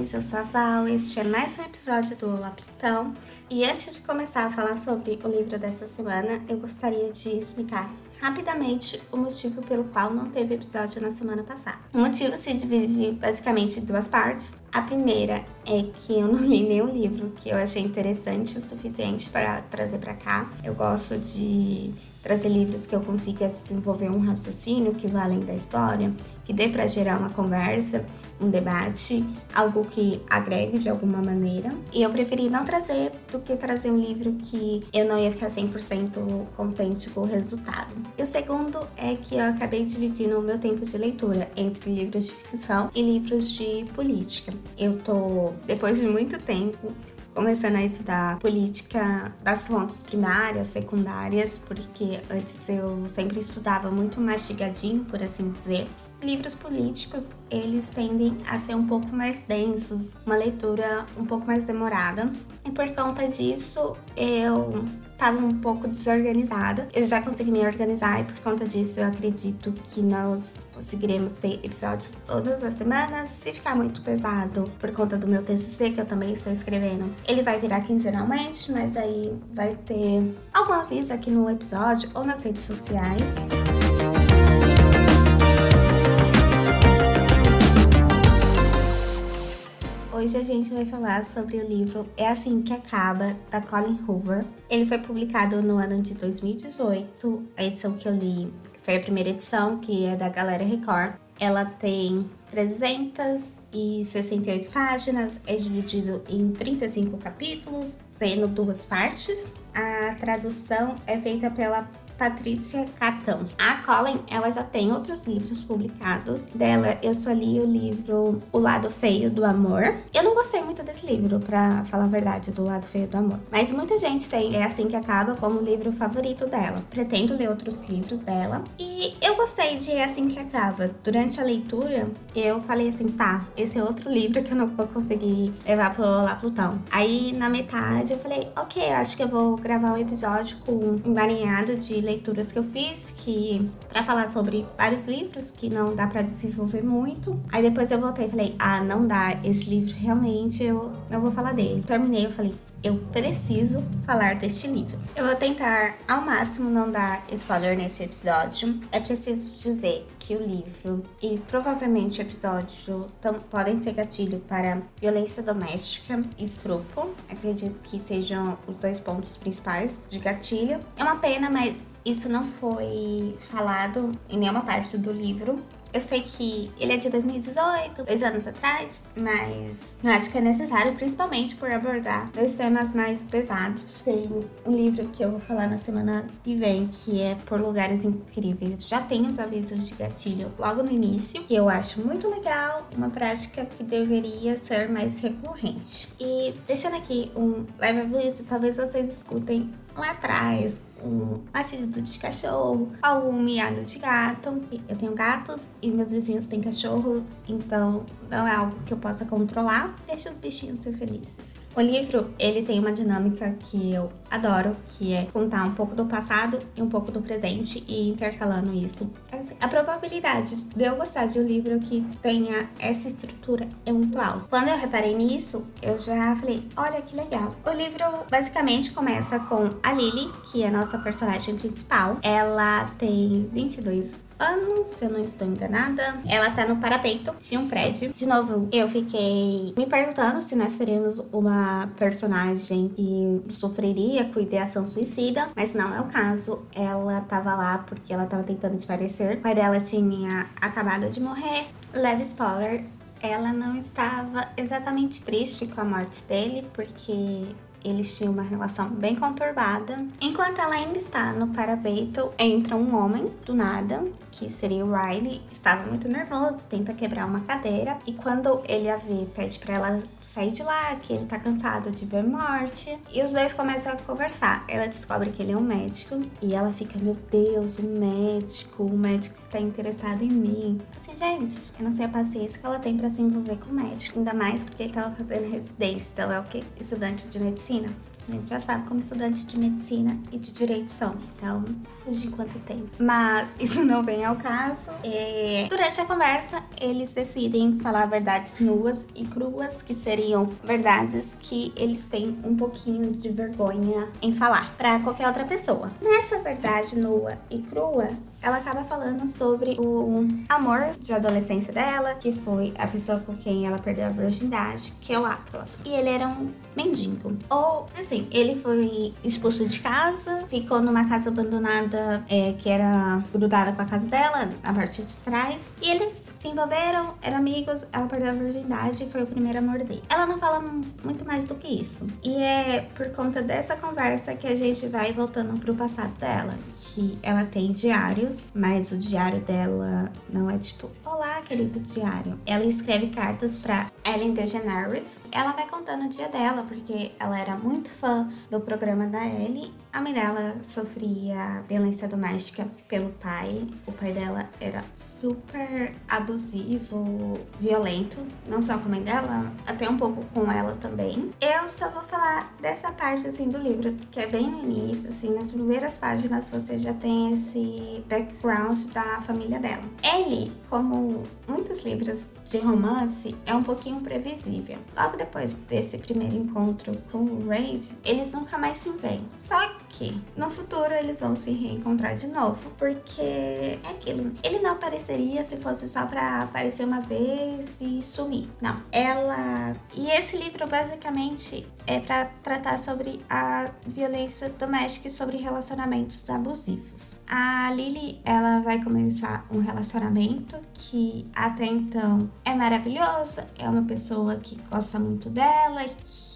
vocês? Eu sou a Val, este é mais um episódio do Olá Plutão. E antes de começar a falar sobre o livro desta semana, eu gostaria de explicar rapidamente o motivo pelo qual não teve episódio na semana passada. O motivo se divide basicamente em duas partes. A primeira é que eu não li nenhum livro que eu achei interessante o suficiente para trazer para cá. Eu gosto de trazer livros que eu consiga desenvolver um raciocínio que vá além da história, que dê para gerar uma conversa, um debate, algo que agregue de alguma maneira. E eu preferi não trazer do que trazer um livro que eu não ia ficar 100% contente com o resultado. E o segundo é que eu acabei dividindo o meu tempo de leitura entre livros de ficção e livros de política. Eu tô, depois de muito tempo, começando a estudar política das fontes primárias, secundárias, porque antes eu sempre estudava muito mastigadinho, por assim dizer. Livros políticos, eles tendem a ser um pouco mais densos, uma leitura um pouco mais demorada. E por conta disso, eu estava um pouco desorganizada. Eu já consegui me organizar e por conta disso eu acredito que nós conseguiremos ter episódios todas as semanas. Se ficar muito pesado por conta do meu TCC, que eu também estou escrevendo, ele vai virar quinzenalmente, mas aí vai ter algum aviso aqui no episódio ou nas redes sociais. Hoje a gente vai falar sobre o livro É Assim Que Acaba, da Colin Hoover. Ele foi publicado no ano de 2018. A edição que eu li foi a primeira edição, que é da Galera Record. Ela tem 368 páginas, é dividido em 35 capítulos, sendo duas partes. A tradução é feita pela Patrícia Catão. A Colin, ela já tem outros livros publicados. Dela, eu só li o livro O Lado Feio do Amor. Eu não gostei muito desse livro, para falar a verdade, do Lado Feio do Amor. Mas muita gente tem É Assim Que Acaba como livro favorito dela. Pretendo ler outros livros dela. E eu gostei de É Assim Que Acaba. Durante a leitura, eu falei assim, tá, esse é outro livro que eu não vou conseguir levar pro Olá Plutão. Aí, na metade, eu falei, ok, acho que eu vou gravar um episódio com um emaranhado de leituras que eu fiz, que para falar sobre vários livros que não dá para desenvolver muito. Aí depois eu voltei e falei: "Ah, não dá, esse livro realmente eu não vou falar dele". Terminei, eu falei: eu preciso falar deste livro. Eu vou tentar ao máximo não dar spoiler nesse episódio. É preciso dizer que o livro e provavelmente o episódio podem ser gatilho para violência doméstica e estupro. Acredito que sejam os dois pontos principais de gatilho. É uma pena, mas isso não foi falado em nenhuma parte do livro. Eu sei que ele é de 2018, dois anos atrás, mas eu acho que é necessário, principalmente por abordar dois temas mais pesados. Tem um livro que eu vou falar na semana que vem, que é Por Lugares Incríveis. Já tem os avisos de gatilho logo no início, que eu acho muito legal, uma prática que deveria ser mais recorrente. E deixando aqui um leve aviso, talvez vocês escutem lá atrás um latido de cachorro, algum miado de gato. Eu tenho gatos e meus vizinhos têm cachorros, então não é algo que eu possa controlar. Deixa os bichinhos ser felizes. O livro, ele tem uma dinâmica que eu adoro, que é contar um pouco do passado e um pouco do presente e intercalando isso. Assim, a probabilidade de eu gostar de um livro que tenha essa estrutura é muito alta. Quando eu reparei nisso, eu já falei, olha que legal. O livro basicamente começa com a Lily, que é a nossa personagem principal. Ela tem 22 anos, se eu não estou enganada. Ela tá no parapeito de um prédio. De novo, eu fiquei me perguntando se nós teríamos uma personagem que sofreria com ideação suicida, mas não é o caso. Ela tava lá porque ela tava tentando desaparecer. O pai dela tinha acabado de morrer. Leve spoiler, ela não estava exatamente triste com a morte dele, porque eles tinham uma relação bem conturbada. Enquanto ela ainda está no parapeito, entra um homem do nada, que seria o Riley, estava muito nervoso, tenta quebrar uma cadeira e quando ele a vê, pede para ela sair de lá, que ele tá cansado de ver morte. E os dois começam a conversar. Ela descobre que ele é um médico e ela fica, meu Deus, um médico, um médico está interessado em mim. Assim, gente, eu não sei a paciência que ela tem para se envolver com o médico. Ainda mais porque ele tava fazendo residência, então é o que? Estudante de medicina. A gente já sabe como estudante de medicina e de direito são. Então, fugi quanto tempo. Mas isso não vem ao caso. E, durante a conversa, eles decidem falar verdades nuas e cruas, que seriam verdades que eles têm um pouquinho de vergonha em falar para qualquer outra pessoa. Nessa verdade nua e crua, ela acaba falando sobre o amor de adolescência dela, que foi a pessoa com quem ela perdeu a virgindade, que é o Atlas. E ele era um mendigo. Ou, assim, ele foi expulso de casa, ficou numa casa abandonada é, que era grudada com a casa dela, na parte de trás. E eles se envolveram, eram amigos, ela perdeu a virgindade e foi o primeiro amor dele. Ela não fala muito mais do que isso. E é por conta dessa conversa que a gente vai voltando pro passado dela, que ela tem diários, mas o diário dela não é tipo, olá, querido diário. Ela escreve cartas para Ellen DeGeneres. Ela vai contando o dia dela, porque ela era muito fã do programa da Ellie. A mãe dela sofria violência doméstica pelo pai. O pai dela era super abusivo, violento, não só com a mãe dela, até um pouco com ela também. Eu só vou falar dessa parte assim do livro, que é bem no início, assim, nas primeiras páginas você já tem esse background da família dela. Ellie, como muitos livros de romance, é um pouquinho previsível. Logo depois desse primeiro encontro com o Raid, eles nunca mais se veem. Só que no futuro eles vão se reencontrar de novo, porque é aquilo. Ele não apareceria se fosse só pra aparecer uma vez e sumir. Não. Ela. E esse livro basicamente é para tratar sobre a violência doméstica e sobre relacionamentos abusivos. A Lily, ela vai começar um relacionamento que até então é maravilhoso, é uma pessoa que gosta muito dela, que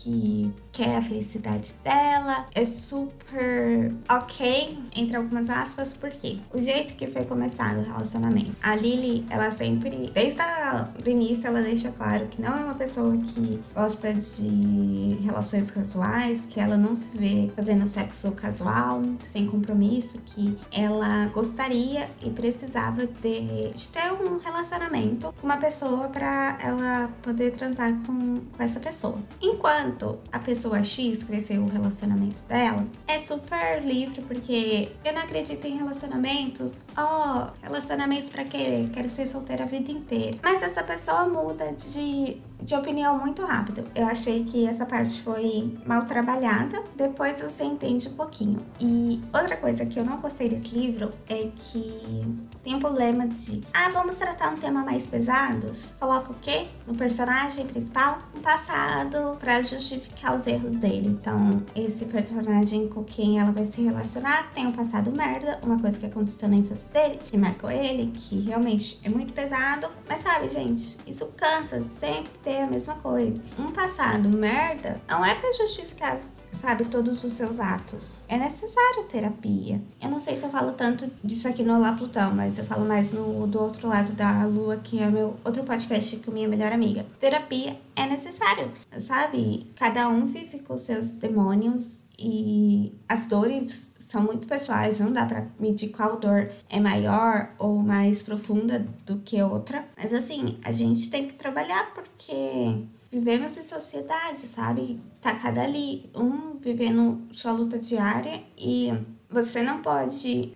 quer a felicidade dela, é super ok, entre algumas aspas, porque o jeito que foi começado o relacionamento. A Lily, ela sempre, desde o início, ela deixa claro que não é uma pessoa que gosta de relações casuais, que ela não se vê fazendo sexo casual, sem compromisso, que ela gostaria e precisava de, de ter um relacionamento com uma pessoa para ela poder transar com, com essa pessoa. Enquanto a pessoa pessoa X cresceu o relacionamento dela, é super livre, porque eu não acredito em relacionamentos. Ó, oh, relacionamentos para quê? Quero ser solteira a vida inteira. Mas essa pessoa muda de de opinião muito rápido. Eu achei que essa parte foi mal trabalhada, depois você entende um pouquinho. E outra coisa que eu não gostei desse livro é que tem um problema de, ah, vamos tratar um tema mais pesado? Coloca o quê? No personagem principal? Um passado para justificar os erros dele. Então, esse personagem com quem ela vai se relacionar tem um passado merda, uma coisa que aconteceu na infância dele, que marcou ele, que realmente é muito pesado. Mas sabe, gente, isso cansa sempre ter a mesma coisa. Um passado merda não é para justificar sabe, todos os seus atos. É necessário terapia. Eu não sei se eu falo tanto disso aqui no Olá Plutão, mas eu falo mais no do outro lado da lua, que é meu outro podcast com minha melhor amiga. Terapia é necessário, sabe? Cada um vive com seus demônios e as dores são muito pessoais, não dá para medir qual dor é maior ou mais profunda do que outra. Mas assim, a gente tem que trabalhar porque vivemos em sociedade, sabe? Tá cada ali, um vivendo sua luta diária e você não pode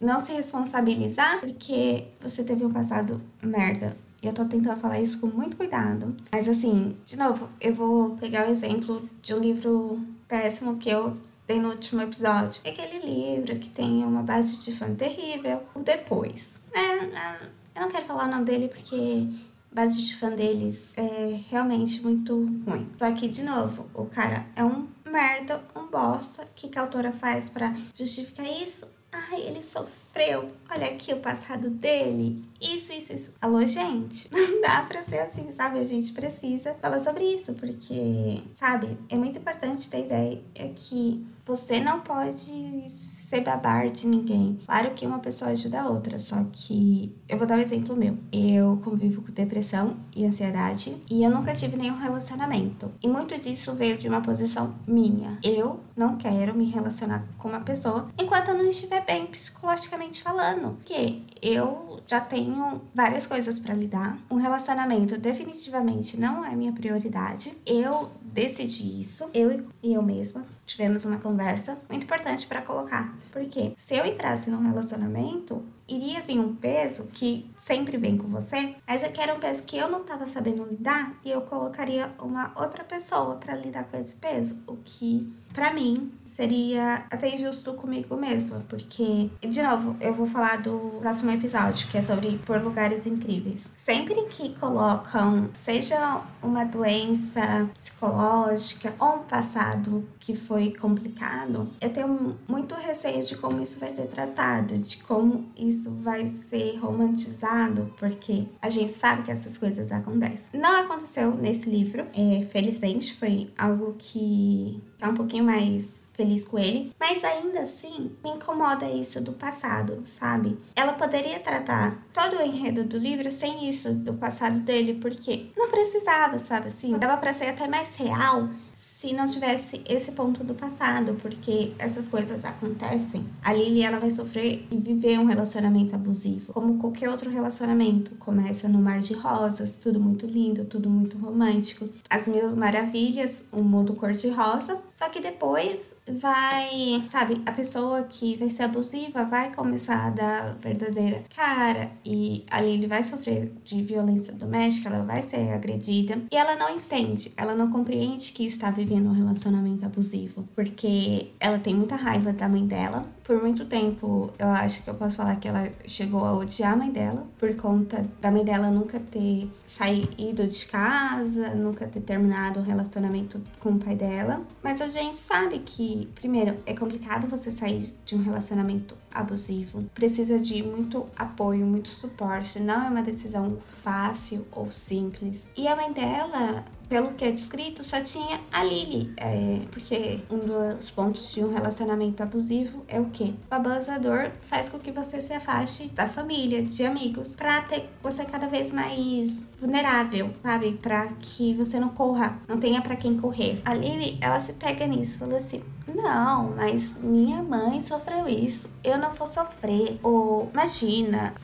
não se responsabilizar porque você teve um passado merda. E eu tô tentando falar isso com muito cuidado. Mas assim, de novo, eu vou pegar o exemplo de um livro péssimo que eu dei no último episódio. É aquele livro que tem uma base de fã terrível. O Depois. É, é, eu não quero falar o nome dele porque base de fã deles é realmente muito ruim. Só que, de novo, o cara é um merda, um bosta. O que, que a autora faz para justificar isso? Ai, ele sofreu. Olha aqui o passado dele. Isso, isso, isso. Alô, gente. Não dá pra ser assim, sabe? A gente precisa falar sobre isso, porque, sabe, é muito importante ter ideia que você não pode ser babar de ninguém. Claro que uma pessoa ajuda a outra, só que eu vou dar um exemplo meu. Eu convivo com depressão e ansiedade e eu nunca tive nenhum relacionamento. E muito disso veio de uma posição minha. Eu não quero me relacionar com uma pessoa enquanto eu não estiver bem psicologicamente falando. Porque eu já tenho várias coisas para lidar. Um relacionamento definitivamente não é minha prioridade. Eu decidi isso, eu e eu mesma. Tivemos uma conversa muito importante para colocar. Porque se eu entrasse num relacionamento, iria vir um peso que sempre vem com você, mas é que era um peso que eu não estava sabendo lidar e eu colocaria uma outra pessoa para lidar com esse peso, o que para mim seria até injusto comigo mesma, porque de novo, eu vou falar do próximo episódio, que é sobre por lugares incríveis. Sempre que colocam seja uma doença psicológica ou um passado que foi complicado, eu tenho muito receio de como isso vai ser tratado, de como isso vai ser romantizado, porque a gente sabe que essas coisas acontecem. Não aconteceu nesse livro, é, felizmente, foi algo que é um pouquinho mais feliz com ele, mas ainda assim me incomoda isso do passado, sabe? Ela poderia tratar todo o enredo do livro sem isso do passado dele, porque não precisava, sabe assim? Dava para ser até mais real se não tivesse esse ponto do passado, porque essas coisas acontecem. A Lily ela vai sofrer e viver um relacionamento abusivo, como qualquer outro relacionamento. Começa no mar de rosas, tudo muito lindo, tudo muito romântico, as mil maravilhas, um mundo cor de rosa. Só que depois vai, sabe, a pessoa que vai ser abusiva vai começar a dar verdadeira cara e a Lily vai sofrer de violência doméstica, ela vai ser agredida e ela não entende, ela não compreende que está vivendo um relacionamento abusivo, porque ela tem muita raiva da mãe dela. Por muito tempo, eu acho que eu posso falar que ela chegou a odiar a mãe dela por conta da mãe dela nunca ter saído de casa, nunca ter terminado o relacionamento com o pai dela. Mas a gente sabe que, primeiro, é complicado você sair de um relacionamento abusivo. Precisa de muito apoio, muito suporte. Não é uma decisão fácil ou simples. E a mãe dela pelo que é descrito, só tinha a Lily. É, porque um dos pontos de um relacionamento abusivo é o que? O abusador faz com que você se afaste da família, de amigos, pra ter você cada vez mais vulnerável, sabe? Pra que você não corra, não tenha para quem correr. A Lily, ela se pega nisso, fala assim: não, mas minha mãe sofreu isso, eu não vou sofrer. Ou imagina,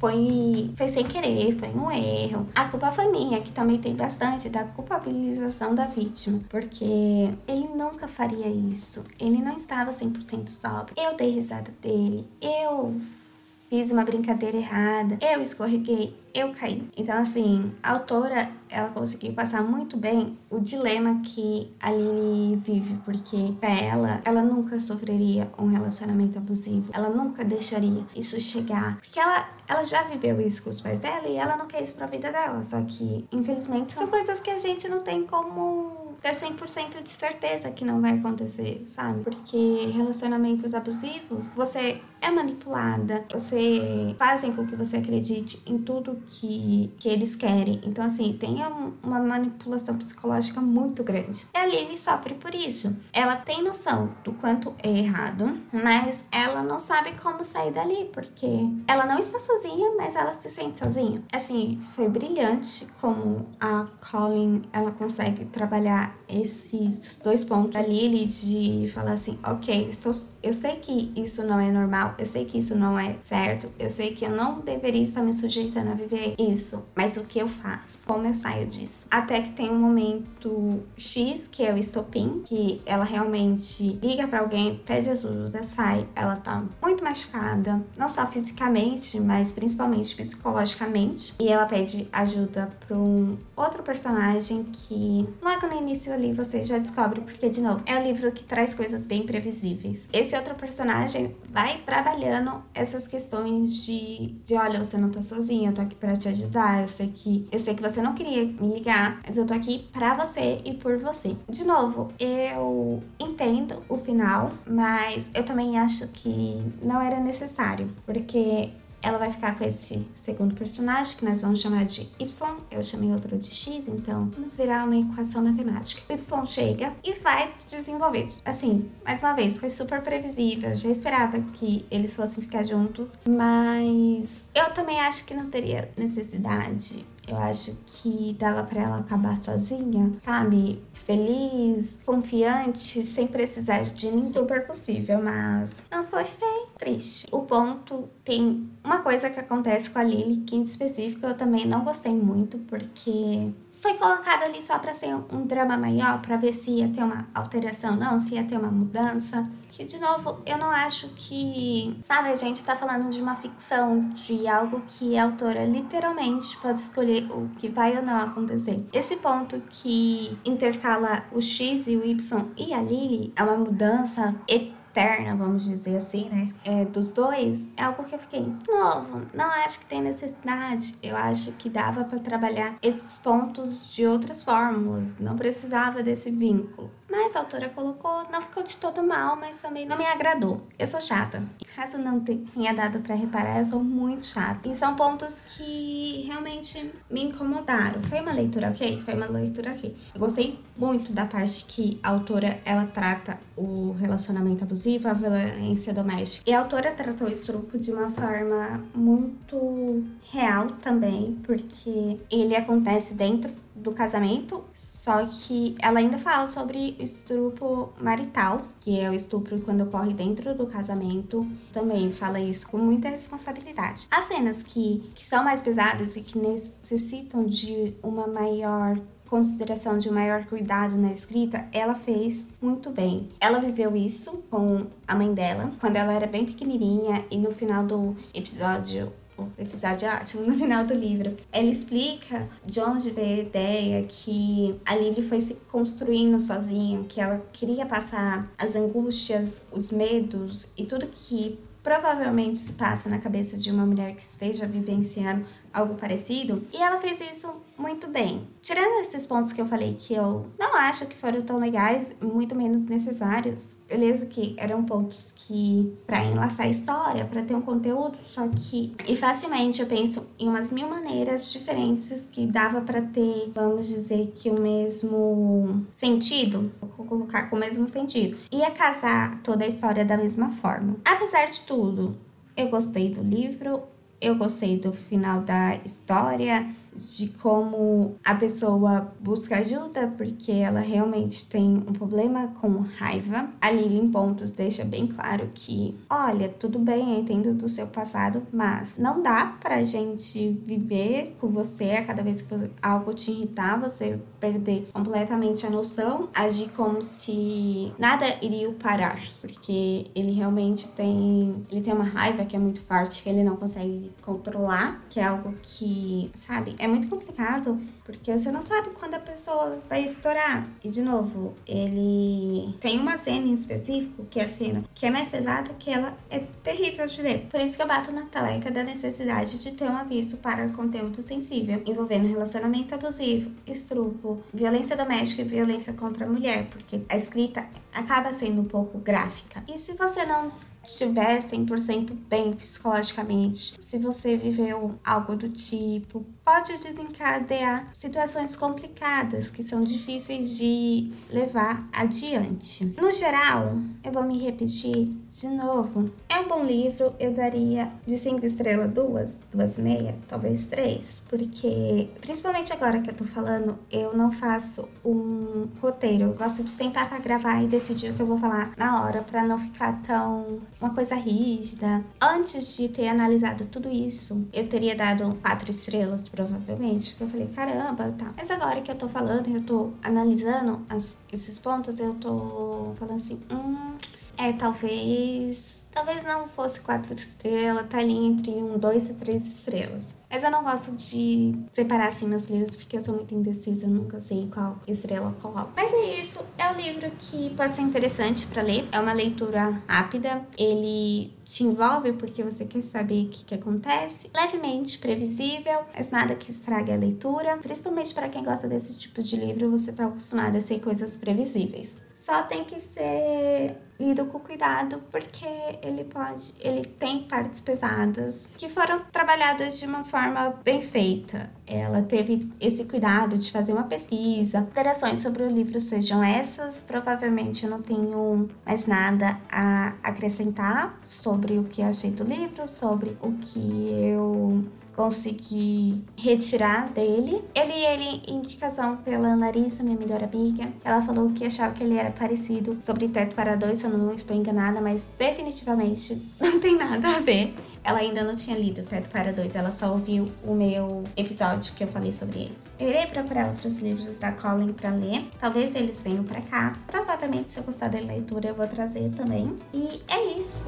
foi, foi sem querer, foi um erro. A culpa foi minha, que também tem bastante da culpabilização da vítima, porque ele nunca faria isso. Ele não estava 100% sóbrio. Eu dei risada dele, eu fiz uma brincadeira errada, eu escorreguei, eu caí. Então, assim, a autora, ela conseguiu passar muito bem o dilema que a Aline vive, porque pra ela, ela nunca sofreria um relacionamento abusivo, ela nunca deixaria isso chegar, porque ela, ela já viveu isso com os pais dela e ela não quer isso pra vida dela, só que, infelizmente, são coisas que a gente não tem como ter 100% de certeza que não vai acontecer, sabe? Porque relacionamentos abusivos, você é manipulada, você fazem com que você acredite em tudo que, que eles querem. Então, assim, tem uma manipulação psicológica muito grande. E a Lily sofre por isso. Ela tem noção do quanto é errado, mas ela não sabe como sair dali, porque ela não está sozinha, mas ela se sente sozinha. Assim, foi brilhante como a Colin ela consegue trabalhar esses dois pontos da Lily de falar assim, ok, estou, eu sei que isso não é normal, eu sei que isso não é certo, eu sei que eu não deveria estar me sujeitando a viver isso, mas o que eu faço? Como eu saio disso? Até que tem um momento X, que é o estopim, que ela realmente liga para alguém, pede ajuda, sai, ela tá muito machucada, não só fisicamente, mas principalmente psicologicamente, e ela pede ajuda para um outro personagem que logo no início ali você já descobre porque de novo é um livro que traz coisas bem previsíveis. Esse outro personagem vai trabalhando essas questões de, de olha, você não tá sozinha, eu tô aqui para te ajudar, eu sei que eu sei que você não queria me ligar, mas eu tô aqui para você e por você. De novo, eu entendo o final, mas eu também acho que não era necessário, porque ela vai ficar com esse segundo personagem, que nós vamos chamar de Y, eu chamei outro de X, então vamos virar uma equação matemática. Y chega e vai desenvolver. Assim, mais uma vez, foi super previsível, já esperava que eles fossem ficar juntos, mas eu também acho que não teria necessidade eu acho que dava para ela acabar sozinha, sabe? Feliz, confiante, sem precisar de ninguém. Super possível, mas não foi feio. Triste. O ponto tem uma coisa que acontece com a Lily que em específico eu também não gostei muito, porque foi colocado ali só para ser um drama maior, para ver se ia ter uma alteração, não, se ia ter uma mudança. Que, de novo, eu não acho que. Sabe, a gente tá falando de uma ficção, de algo que a autora literalmente pode escolher o que vai ou não acontecer. Esse ponto que intercala o X e o Y e a Lily é uma mudança eterna externa, vamos dizer assim, né? É, dos dois, é algo que eu fiquei, novo, não acho que tem necessidade. Eu acho que dava para trabalhar esses pontos de outras fórmulas, não precisava desse vínculo. Mas a autora colocou, não ficou de todo mal, mas também não me agradou. Eu sou chata. Caso não tenha dado para reparar, eu sou muito chata. E são pontos que realmente me incomodaram. Foi uma leitura ok? Foi uma leitura ok. Eu gostei muito da parte que a autora ela trata o relacionamento abusivo, a violência doméstica. E a autora tratou o estupro de uma forma muito real também, porque ele acontece dentro do casamento, só que ela ainda fala sobre estupro marital, que é o estupro quando ocorre dentro do casamento. Também fala isso com muita responsabilidade. As cenas que, que são mais pesadas e que necessitam de uma maior consideração de um maior cuidado na escrita, ela fez muito bem. Ela viveu isso com a mãe dela quando ela era bem pequenininha e no final do episódio o episódio é ótimo no final do livro. Ela explica de onde veio a ideia que a Lily foi se construindo sozinha, que ela queria passar as angústias, os medos e tudo que provavelmente se passa na cabeça de uma mulher que esteja vivenciando algo parecido. E ela fez isso muito bem. Tirando esses pontos que eu falei que eu não acho que foram tão legais, muito menos necessários, beleza que eram pontos que para enlaçar a história, para ter um conteúdo, só que e facilmente eu penso em umas mil maneiras diferentes que dava para ter, vamos dizer que o mesmo sentido, vou colocar com o mesmo sentido. Ia casar toda a história da mesma forma. Apesar de tudo, eu gostei do livro, eu gostei do final da história, de como a pessoa busca ajuda porque ela realmente tem um problema com raiva. A Lily em pontos deixa bem claro que, olha, tudo bem, eu entendo do seu passado, mas não dá pra gente viver com você a cada vez que algo te irritar, você perder completamente a noção, agir como se nada iria parar, porque ele realmente tem, ele tem uma raiva que é muito forte, que ele não consegue controlar, que é algo que, sabe, é muito complicado, porque você não sabe quando a pessoa vai estourar. E de novo, ele tem uma cena em específico, que é a cena que é mais pesada, que ela é terrível de ler. Por isso que eu bato na taleca da necessidade de ter um aviso para conteúdo sensível, envolvendo relacionamento abusivo, estrupo, violência doméstica e violência contra a mulher, porque a escrita acaba sendo um pouco gráfica. E se você não estiver 100% bem psicologicamente, se você viveu algo do tipo, pode desencadear situações complicadas que são difíceis de levar adiante. No geral, eu vou me repetir de novo. É um bom livro, eu daria de 5 estrelas duas, duas e meia, talvez três, porque principalmente agora que eu tô falando, eu não faço um roteiro. Eu gosto de sentar para gravar e decidir o que eu vou falar na hora para não ficar tão uma coisa rígida. Antes de ter analisado tudo isso, eu teria dado quatro estrelas provavelmente, porque eu falei, caramba, tá. Mas agora que eu tô falando, eu tô analisando as, esses pontos, eu tô falando assim, hum, é, talvez. Talvez não fosse quatro estrelas, tá ali entre um, dois e três estrelas. Mas eu não gosto de separar assim meus livros porque eu sou muito indecisa, eu nunca sei qual estrela eu coloco. Mas é isso, é um livro que pode ser interessante para ler. É uma leitura rápida, ele te envolve porque você quer saber o que, que acontece. Levemente previsível, mas nada que estrague a leitura. Principalmente para quem gosta desse tipo de livro, você tá acostumado a ser coisas previsíveis. Só tem que ser lido com cuidado porque ele pode, ele tem partes pesadas que foram trabalhadas de uma forma bem feita. Ela teve esse cuidado de fazer uma pesquisa. Interações sobre o livro sejam essas. Provavelmente eu não tenho mais nada a acrescentar sobre o que achei do livro, sobre o que eu consegui retirar dele. Ele ele indicação pela Larissa, minha melhor amiga. Ela falou que achava que ele era parecido sobre Teto para Dois, se eu não estou enganada, mas definitivamente não tem nada a ver. ela ainda não tinha lido Teto para Dois, ela só ouviu o meu episódio que eu falei sobre ele. Eu irei procurar outros livros da Colin para ler. Talvez eles venham para cá. Provavelmente, se eu gostar da leitura, eu vou trazer também. E é isso.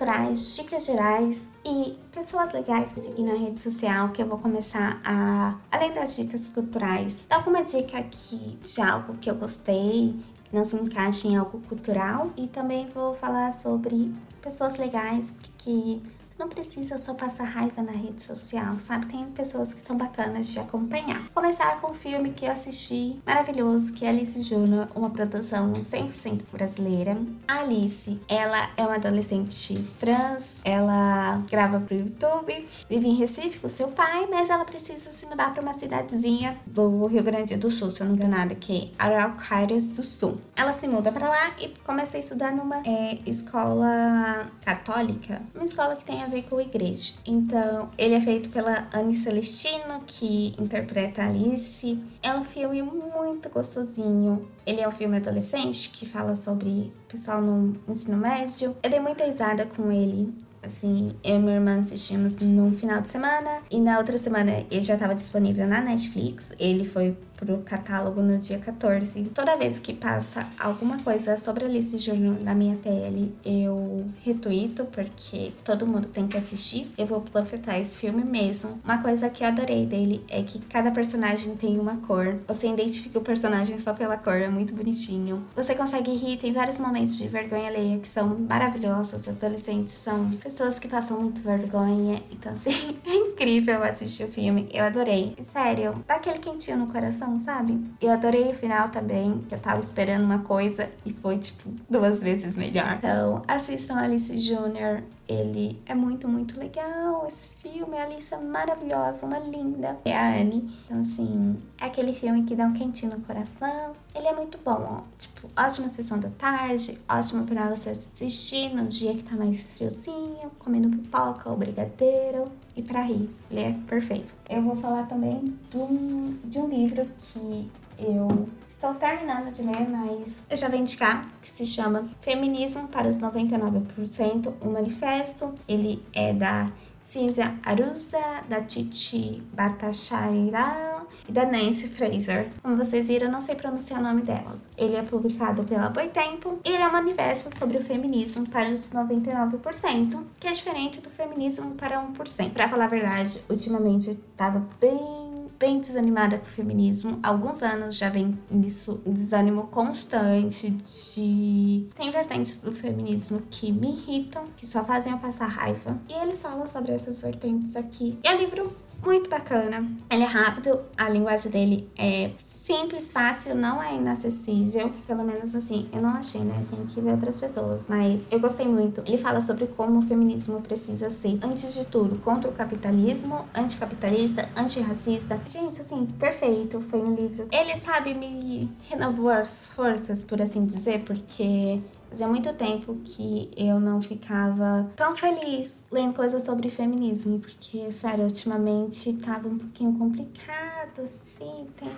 Culturais, dicas gerais e pessoas legais que seguir na rede social, que eu vou começar a, além das dicas culturais, dar alguma dica aqui de algo que eu gostei, que não se encaixe em algo cultural. E também vou falar sobre pessoas legais, porque não precisa só passar raiva na rede social, sabe? Tem pessoas que são bacanas de acompanhar. Vou começar com um filme que eu assisti, maravilhoso, que é Alice Júnior, uma produção 100% brasileira. A Alice, ela é uma adolescente trans, ela grava pro YouTube, vive em Recife com seu pai, mas ela precisa se mudar para uma cidadezinha do Rio Grande do Sul, se eu não me engano, que é Araucárias do Sul. Ela se muda para lá e começa a estudar numa é, escola católica, uma escola que tem a ver com a igreja. Então, ele é feito pela Anne Celestino, que interpreta Alice. É um filme muito gostosinho. Ele é um filme adolescente que fala sobre pessoal no ensino médio. Eu dei muita risada com ele. Assim, eu e minha irmã assistimos num final de semana e na outra semana ele já estava disponível na Netflix. Ele foi pro catálogo no dia 14. Toda vez que passa alguma coisa sobre Alice Júnior na minha tele, eu retuito, porque todo mundo tem que assistir. Eu vou panfletar esse filme mesmo. Uma coisa que eu adorei dele é que cada personagem tem uma cor. Você identifica o personagem só pela cor, é muito bonitinho. Você consegue rir, tem vários momentos de vergonha alheia que são maravilhosos. Os adolescentes são pessoas que passam muito vergonha. Então, assim, é incrível assistir o filme. Eu adorei. Sério, dá aquele quentinho no coração sabe? Eu adorei o final também, que eu tava esperando uma coisa e foi, tipo, duas vezes melhor. Então, assistam Alice Jr. Ele é muito, muito legal. Esse filme, a Alice é maravilhosa, uma linda. É a Anne. Então, assim, é aquele filme que dá um quentinho no coração. Ele é muito bom, ó. Tipo, ótima sessão da tarde, ótimo pra você assistir no dia que tá mais friozinho, comendo pipoca ou brigadeiro e para rir. Ele é perfeito. Eu vou falar também de um, de um livro que eu estou terminando de ler, mas eu já vou indicar, que se chama Feminismo para os 99%, um manifesto. Ele é da Cinzia Arusa, da Titi Batachaira e da Nancy Fraser. Como vocês viram, não sei pronunciar o nome delas. Ele é publicado pela Boitempo e ele é um manifesto sobre o feminismo para os 99%, que é diferente do feminismo para 1%. Para falar a verdade, ultimamente eu tava bem bem desanimada com o feminismo. Alguns anos já vem isso, um desânimo constante de. Tem vertentes do feminismo que me irritam, que só fazem eu passar raiva. E eles falam sobre essas vertentes aqui. E é um livro muito bacana. Ele é rápido, a linguagem dele é simples, fácil, não é inacessível. Pelo menos assim, eu não achei, né? Tem que ver outras pessoas. Mas eu gostei muito. Ele fala sobre como o feminismo precisa ser, antes de tudo, contra o capitalismo, anticapitalista, antirracista. Gente, assim, perfeito. Foi um livro. Ele sabe me renovou as forças, por assim dizer, porque Fazia muito tempo que eu não ficava tão feliz lendo coisas sobre feminismo, porque, sério, ultimamente tava um pouquinho complicado, assim, tem,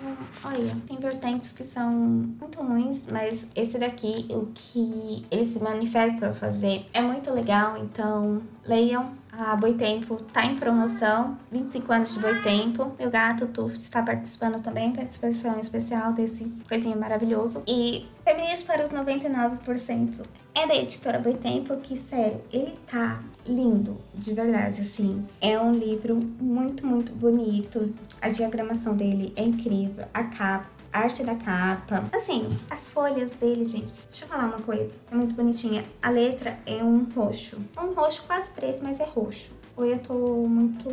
olha, tem vertentes que são muito ruins, mas esse daqui, o que ele se manifesta a fazer é muito legal, então leiam a Boitempo tá em promoção, 25 anos de Boitempo. Meu gato Tuf está participando também, participação especial desse coisinho maravilhoso. E Feminismo para os 99% é da editora Boitempo, que, sério, ele tá lindo, de verdade, assim. É um livro muito, muito bonito. A diagramação dele é incrível, a capa a arte da capa. Assim, as folhas dele, gente. Deixa eu falar uma coisa. É muito bonitinha. A letra é um roxo. Um roxo quase preto, mas é roxo. Ou eu tô muito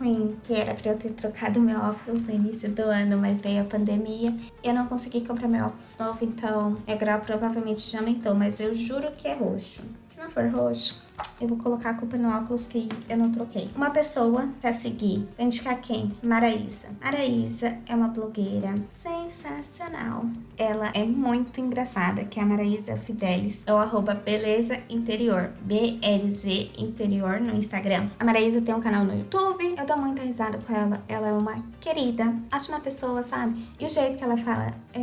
ruim, que era pra eu ter trocado meu óculos no início do ano, mas veio a pandemia eu não consegui comprar meu óculos novo, então a grau provavelmente já aumentou, mas eu juro que é roxo. Se não for roxo, eu vou colocar a culpa no óculos que eu não troquei. Uma pessoa para seguir. Vou indicar quem? Maraísa. Maraísa é uma blogueira sensacional. Ela é muito engraçada, que é a Maraísa Fidelis. É o arroba Beleza Interior. BLZ Interior no Instagram. A Maraísa tem um canal no YouTube. Eu dou muita risada com ela. Ela é uma querida. Acho uma pessoa, sabe? E o jeito que ela fala é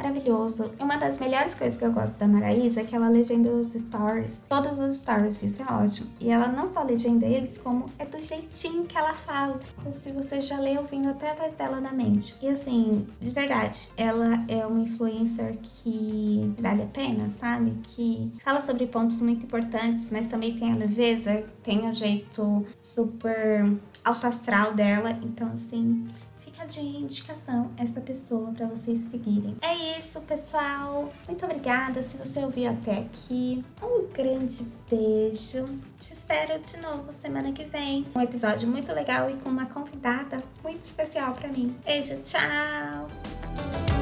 maravilhoso. E uma das melhores coisas que eu gosto da Maraísa é que ela legenda os stories, todos os stories, isso é ótimo. E ela não só legenda eles, como é do jeitinho que ela fala. Então, se você já lê ouvindo até a voz dela na mente. E assim, de verdade, ela é uma influencer que vale a pena, sabe? Que fala sobre pontos muito importantes, mas também tem a leveza, tem o jeito super alto astral dela. Então, assim, de indicação essa pessoa para vocês seguirem. É isso, pessoal. Muito obrigada se você ouviu até aqui. Um grande beijo. Te espero de novo semana que vem. Um episódio muito legal e com uma convidada muito especial para mim. Beijo, tchau.